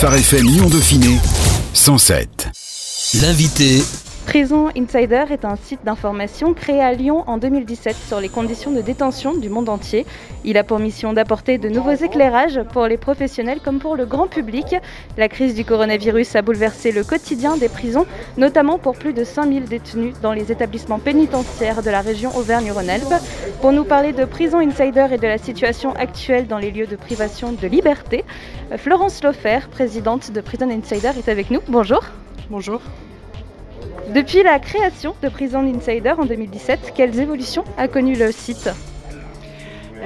Phare FM Lyon Dauphiné 107. L'invité Prison Insider est un site d'information créé à Lyon en 2017 sur les conditions de détention du monde entier. Il a pour mission d'apporter de nouveaux éclairages pour les professionnels comme pour le grand public. La crise du coronavirus a bouleversé le quotidien des prisons, notamment pour plus de 5000 détenus dans les établissements pénitentiaires de la région Auvergne-Rhône-Alpes. Pour nous parler de Prison Insider et de la situation actuelle dans les lieux de privation de liberté, Florence Lofer, présidente de Prison Insider, est avec nous. Bonjour. Bonjour. Depuis la création de Prison Insider en 2017, quelles évolutions a connu le site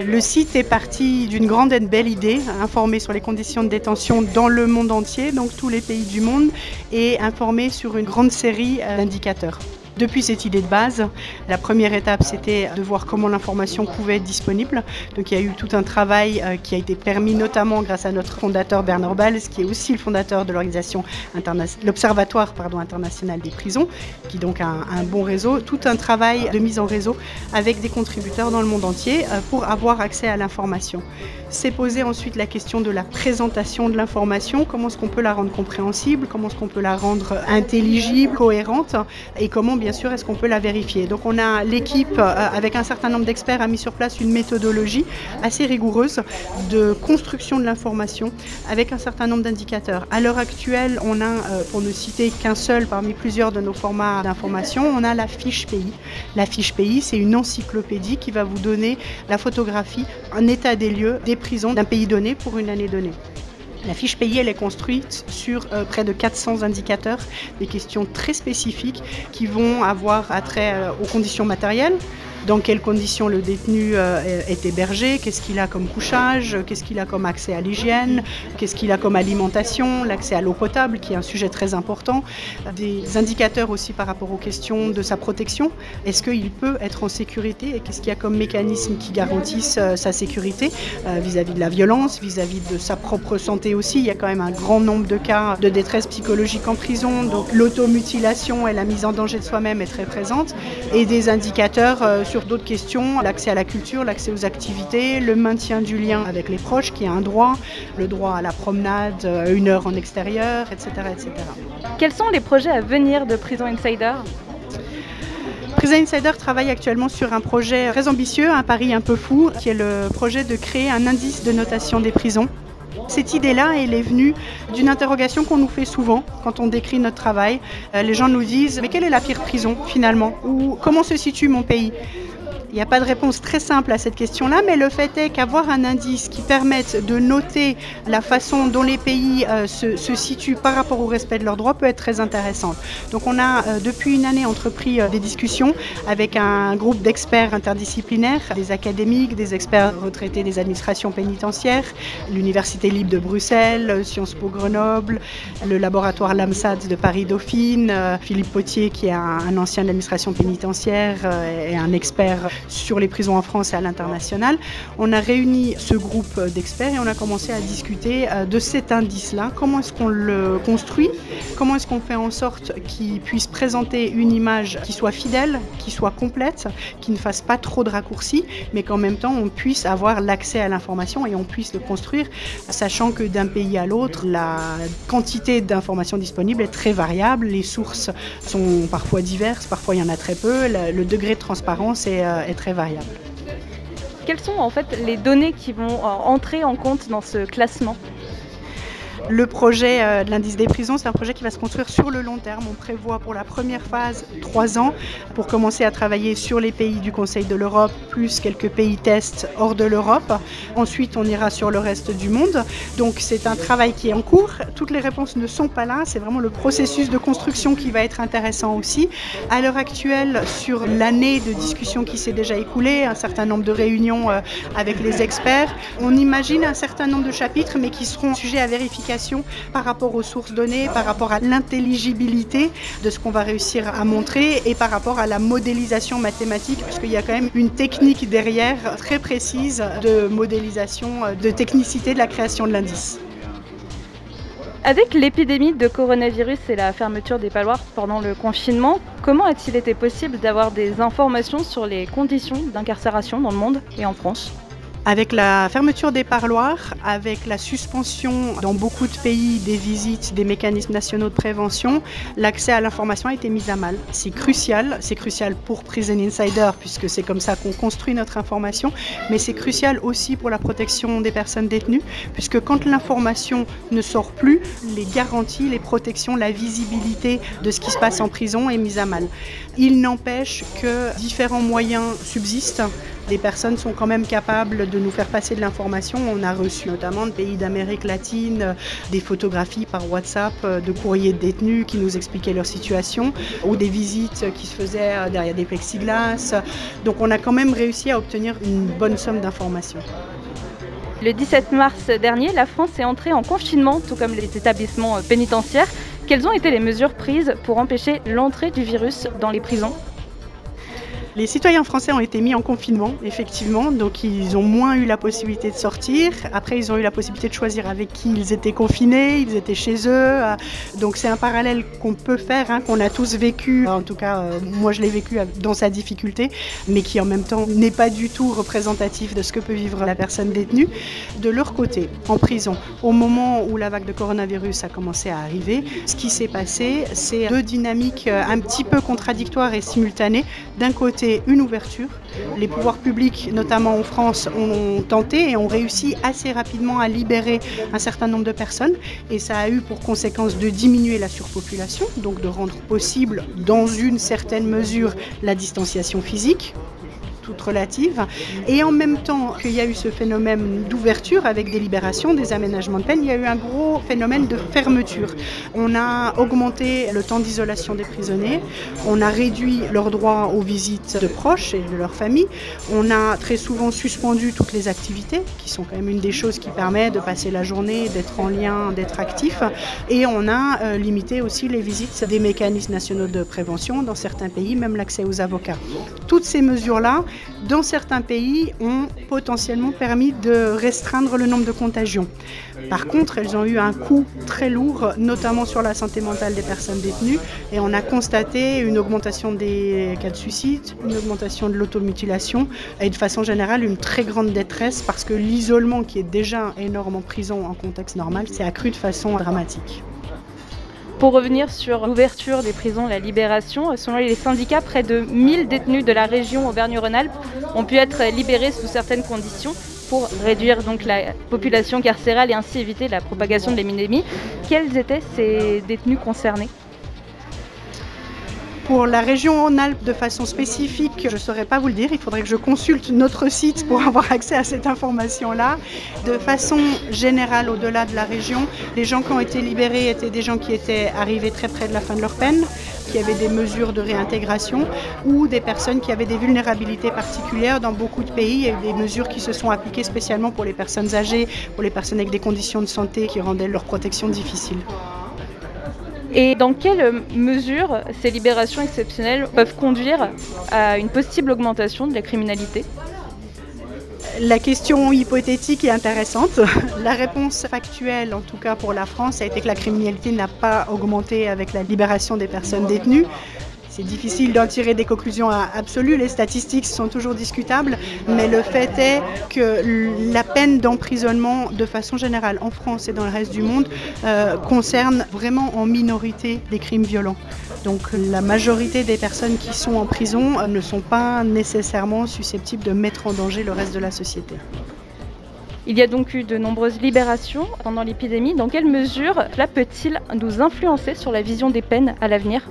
le site est parti d'une grande et belle idée, informer sur les conditions de détention dans le monde entier, donc tous les pays du monde, et informer sur une grande série d'indicateurs. Depuis cette idée de base, la première étape, c'était de voir comment l'information pouvait être disponible. Donc il y a eu tout un travail euh, qui a été permis notamment grâce à notre fondateur Bernard Balles, qui est aussi le fondateur de l'organisation l'Observatoire international des prisons, qui donc a un, bon réseau. Tout un travail de mise en réseau avec des contributeurs dans le monde entier euh, pour avoir accès à l'information. C'est poser ensuite la question de la présentation de l'information, comment est-ce qu'on peut la rendre compréhensible, comment est-ce qu'on peut la rendre intelligible, cohérente, et comment bien sûr est-ce qu'on peut la vérifier? Donc on a l'équipe euh, avec un certain nombre d'experts a mis sur place une méthodologie assez rigoureuse de construction de l'information avec un certain nombre d'indicateurs. À l'heure actuelle, on a, euh, pour ne citer qu'un seul parmi plusieurs de nos formats d'information, on a la fiche pays. La fiche pays, c'est une encyclopédie qui va vous donner la photographie, un état des lieux des prison d'un pays donné pour une année donnée. La fiche pays, elle est construite sur euh, près de 400 indicateurs, des questions très spécifiques qui vont avoir attrait euh, aux conditions matérielles, dans quelles conditions le détenu euh, est hébergé, qu'est-ce qu'il a comme couchage, qu'est-ce qu'il a comme accès à l'hygiène, qu'est-ce qu'il a comme alimentation, l'accès à l'eau potable qui est un sujet très important, des indicateurs aussi par rapport aux questions de sa protection, est-ce qu'il peut être en sécurité? Et qu'est-ce qu'il y a comme mécanisme qui garantissent euh, sa sécurité euh, vis-à-vis de la violence, vis-à-vis de sa propre santé aussi, il y a quand même un grand nombre de cas de détresse psychologique en prison, donc l'automutilation et la mise en danger de soi-même est très présente, et des indicateurs sur d'autres questions, l'accès à la culture, l'accès aux activités, le maintien du lien avec les proches qui est un droit, le droit à la promenade, euh, une heure en extérieur, etc. etc. Quels sont les projets à venir de Prison Insider? Prison Insider travaille actuellement sur un projet très ambitieux, un pari un peu fou, qui est le projet de créer un indice de notation des prisons. Cette idée-là, elle est venue d'une interrogation qu'on nous fait souvent quand on décrit notre travail. Euh, les gens nous disent Mais quelle est la pire prison finalement? Ou comment se situe mon pays? Il n'y a pas de réponse très simple à cette question-là, mais le fait est qu'avoir un indice qui permette de noter la façon dont les pays euh, se, situent par rapport au respect de leurs droits peut être très intéressant. Donc on a euh, depuis une année entrepris euh, des discussions avec un groupe d'experts interdisciplinaires, des académiques, des experts retraités des administrations pénitentiaires, l'Université libre de Bruxelles, Sciences Po Grenoble, le laboratoire LAMSAD de Paris-Dauphine, Philippe Potier qui est un, un ancien de l'administration pénitentiaire et un expert sur les prisons en France et à l'international. On a réuni ce groupe d'experts et on a commencé à discuter euh, de cet indice-là. Comment est-ce qu'on le construit? Comment est-ce qu'on fait en sorte qu'il puisse présenter une image qui soit fidèle, qui soit complète, qui ne fasse pas trop de raccourcis, mais qu'en même temps on puisse avoir l'accès à l'information et on puisse le construire, sachant que d'un pays à l'autre, la quantité d'informations disponibles est très variable, les sources sont parfois diverses, parfois il y en a très peu, le degré de transparence est, très variable. Quelles sont en fait les données qui vont euh, entrer en compte dans ce classement? Le projet euh, de l'indice des prisons, c'est un projet qui va se construire sur le long terme. On prévoit pour la première phase trois ans pour commencer à travailler sur les pays du Conseil de l'Europe, plus quelques pays tests hors de l'Europe. Ensuite, on ira sur le reste du monde. Donc c'est un travail qui est en cours. Toutes les réponses ne sont pas là. C'est vraiment le processus de construction qui va être intéressant aussi. À l'heure actuelle, sur l'année de discussion qui s'est déjà écoulée, un certain nombre de réunions euh, avec les experts, on imagine un certain nombre de chapitres, mais qui seront sujets à vérification par rapport aux sources données, par rapport à l'intelligibilité de ce qu'on va réussir à montrer et par rapport à la modélisation mathématique, puisqu'il y a quand même une technique derrière très précise de modélisation, de technicité de la création de l'indice. Avec l'épidémie de coronavirus et la fermeture des paloirs pendant le confinement, comment a-t-il été possible d'avoir des informations sur les conditions d'incarcération dans le monde et en France? Avec la fermeture des parloirs, avec la suspension dans beaucoup de pays des visites des mécanismes nationaux de prévention, l'accès à l'information a été mis à mal. C'est crucial, c'est crucial pour Prison Insider puisque c'est comme ça qu'on construit notre information, mais c'est crucial aussi pour la protection des personnes détenues puisque quand l'information ne sort plus, les garanties, les protections, la visibilité de ce qui se passe en prison est mise à mal. Il n'empêche que différents moyens subsistent les personnes sont quand même capables de nous faire passer de l'information. On a reçu notamment de pays d'Amérique latine des photographies par WhatsApp de courriers de détenus qui nous expliquaient leur situation ou des visites qui se faisaient derrière des plexiglas. Donc on a quand même réussi à obtenir une bonne somme d'informations. Le 17 mars dernier, la France est entrée en confinement, tout comme les établissements pénitentiaires. Quelles ont été les mesures prises pour empêcher l'entrée du virus dans les prisons? Les citoyens français ont été mis en confinement, effectivement, donc ils ont moins eu la possibilité de sortir. Après, ils ont eu la possibilité de choisir avec qui ils étaient confinés, ils étaient chez eux. Donc c'est un parallèle qu'on peut faire, hein, qu'on a tous vécu. En tout cas, euh, moi je l'ai vécu dans sa difficulté, mais qui en même temps n'est pas du tout représentatif de ce que peut vivre la personne détenue. De leur côté, en prison, au moment où la vague de coronavirus a commencé à arriver, ce qui s'est passé, c'est deux dynamiques euh, un petit peu contradictoires et simultanées. D'un côté, une ouverture. Les pouvoirs publics, notamment en France, ont tenté et ont réussi assez rapidement à libérer un certain nombre de personnes. Et ça a eu pour conséquence de diminuer la surpopulation, donc de rendre possible, dans une certaine mesure, la distanciation physique toute relative. Et en même temps qu'il y a eu ce phénomène d'ouverture avec des libérations, des aménagements de peine, il y a eu un gros phénomène de fermeture. On a augmenté le temps d'isolation des prisonniers, on a réduit leurs droits aux visites de proches et de leurs familles, on a très souvent suspendu toutes les activités, qui sont quand même une des choses qui permet de passer la journée, d'être en lien, d'être actif, et on a euh, limité aussi les visites des mécanismes nationaux de prévention dans certains pays, même l'accès aux avocats. Toutes ces mesures-là dans certains pays, ont potentiellement permis de restreindre le nombre de contagions. Par contre, elles ont eu un coût très lourd, notamment sur la santé mentale des personnes détenues, et on a constaté une augmentation des cas de suicide, une augmentation de l'automutilation, et de façon générale une très grande détresse parce que l'isolement qui est déjà énorme en prison en contexte normal s'est accru de façon dramatique. Pour revenir sur l'ouverture des prisons, la libération, selon les syndicats, près de 1000 détenus de la région Auvergne-Rhône-Alpes ont pu être libérés sous certaines conditions pour réduire donc la population carcérale et ainsi éviter la propagation de l'épidémie. Quels étaient ces détenus concernés? Pour la région en alpes de façon spécifique, je ne saurais pas vous le dire. Il faudrait que je consulte notre site pour avoir accès à cette information-là. De façon générale, au-delà de la région, les gens qui ont été libérés étaient des gens qui étaient arrivés très près de la fin de leur peine, qui avaient des mesures de réintégration ou des personnes qui avaient des vulnérabilités particulières. Dans beaucoup de pays, il y a eu des mesures qui se sont appliquées spécialement pour les personnes âgées, pour les personnes avec des conditions de santé qui rendaient leur protection difficile. Et dans quelle mesure ces libérations exceptionnelles peuvent conduire à une possible augmentation de la criminalité? La question hypothétique est intéressante. La réponse factuelle, en tout cas pour la France, a été que la criminalité n'a pas augmenté avec la libération des personnes détenues. C'est difficile d'en tirer des conclusions absolues, les statistiques sont toujours discutables, mais le fait est que la peine d'emprisonnement, de façon générale, en France et dans le reste du monde, euh, concerne vraiment en minorité des crimes violents. Donc la majorité des personnes qui sont en prison euh, ne sont pas nécessairement susceptibles de mettre en danger le reste de la société. Il y a donc eu de nombreuses libérations pendant l'épidémie. Dans quelle mesure cela peut-il nous influencer sur la vision des peines à l'avenir?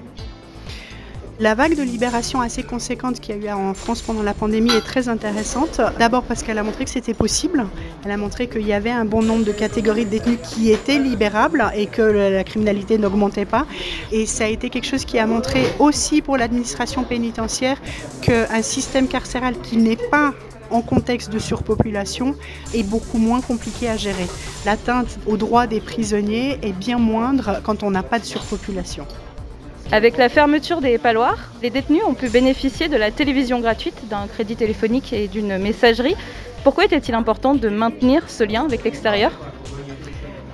La vague de libération assez conséquente qu'il y a eu en France pendant la pandémie est très intéressante. D'abord parce qu'elle a montré que c'était possible. Elle a montré qu'il y avait un bon nombre de catégories de détenus qui étaient libérables et que la criminalité n'augmentait pas. Et ça a été quelque chose qui a montré aussi pour l'administration pénitentiaire qu'un système carcéral qui n'est pas en contexte de surpopulation est beaucoup moins compliqué à gérer. L'atteinte aux droits des prisonniers est bien moindre quand on n'a pas de surpopulation. Avec la fermeture des paloirs, les détenus ont pu bénéficier de la télévision gratuite, d'un crédit téléphonique et d'une messagerie. Pourquoi était-il important de maintenir ce lien avec l'extérieur?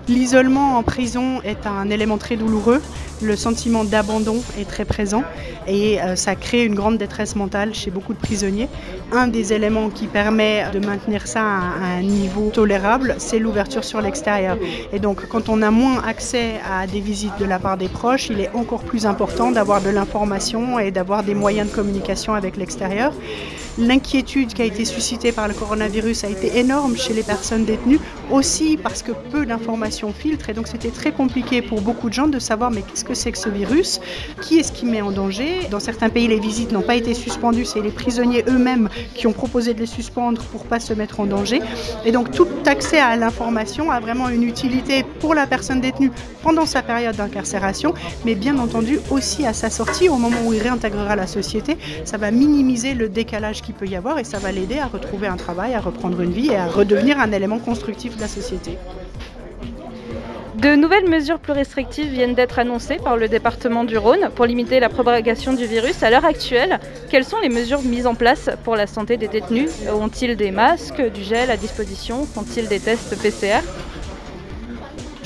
L'isolement en prison est un élément très douloureux. Le sentiment d'abandon est très présent et euh, ça crée une grande détresse mentale chez beaucoup de prisonniers. Un des éléments qui permet de maintenir ça à un niveau tolérable, c'est l'ouverture sur l'extérieur. Et donc quand on a moins accès à des visites de la part des proches, il est encore plus important d'avoir de l'information et d'avoir des moyens de communication avec l'extérieur. L'inquiétude qui a été suscitée par le coronavirus a été énorme chez les personnes détenues, aussi parce que peu d'informations filtrent et donc c'était très compliqué pour beaucoup de gens de savoir mais qu'est-ce que c'est que ce virus, qui est-ce qui met en danger? Dans certains pays, les visites n'ont pas été suspendues, c'est les prisonniers eux-mêmes qui ont proposé de les suspendre pour pas se mettre en danger. Et donc tout accès à l'information a vraiment une utilité pour la personne détenue pendant sa période d'incarcération, mais bien entendu aussi à sa sortie, au moment où il réintégrera la société. Ça va minimiser le décalage peut y avoir et ça va l'aider à retrouver un travail, à reprendre une vie et à redevenir un élément constructif de la société. De nouvelles mesures plus restrictives viennent d'être annoncées par le département du Rhône pour limiter la propagation du virus. À l'heure actuelle, quelles sont les mesures mises en place pour la santé des détenus? Ont-ils des masques, du gel à disposition? Font-ils des tests PCR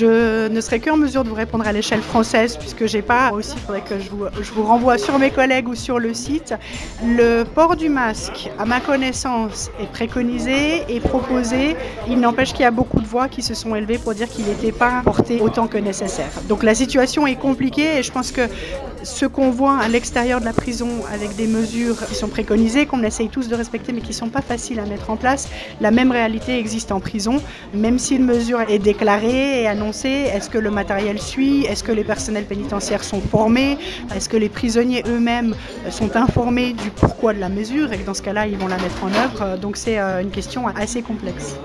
je ne serai qu'en mesure de vous répondre à l'échelle française puisque j'ai pas aussi, il faudrait que je vous, je vous, renvoie sur mes collègues ou sur le site. Le port du masque, à ma connaissance, est préconisé et proposé. Il n'empêche qu'il y a beaucoup de voix qui se sont élevées pour dire qu'il n'était pas porté autant que nécessaire. Donc la situation est compliquée et je pense que ce qu'on voit à l'extérieur de la prison avec des mesures qui sont préconisées, qu'on essaye tous de respecter mais qui ne sont pas faciles à mettre en place, la même réalité existe en prison, même si une mesure est déclarée et annoncée, est-ce que le matériel suit, est-ce que les personnels pénitentiaires sont formés, est-ce que les prisonniers eux-mêmes sont informés du pourquoi de la mesure? Et que dans ce cas-là, ils vont la mettre en œuvre. Donc c'est euh, une question assez complexe.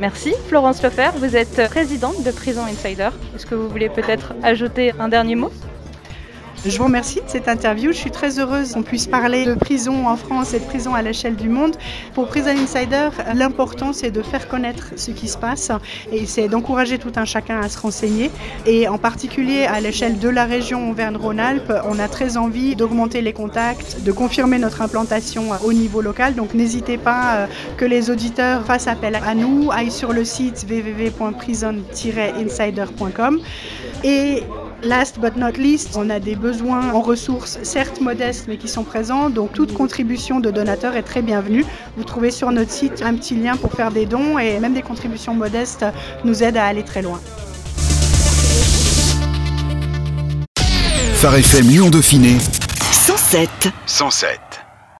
Merci. Florence Lefer, vous êtes présidente de Prison Insider. Est-ce que vous voulez peut-être ajouter un dernier mot? Je vous remercie de cette interview. Je suis très heureuse qu'on puisse parler de prison en France et de prison à l'échelle du monde. Pour Prison Insider, l'important c'est de faire connaître ce qui se passe et c'est d'encourager tout un chacun à se renseigner. Et en particulier à l'échelle de la région Auvergne-Rhône-Alpes, on a très envie d'augmenter les contacts, de confirmer notre implantation au niveau local. Donc n'hésitez pas euh, que les auditeurs fassent appel à nous, aillent sur le site www.prison-insider.com et Last but not least, on a des besoins en ressources, certes modestes, mais qui sont présents. Donc toute contribution de donateur est très bienvenue. Vous trouvez sur notre site un petit lien pour faire des dons et même des contributions modestes nous aident à aller très loin. Phare FM Lyon Dauphiné 107 107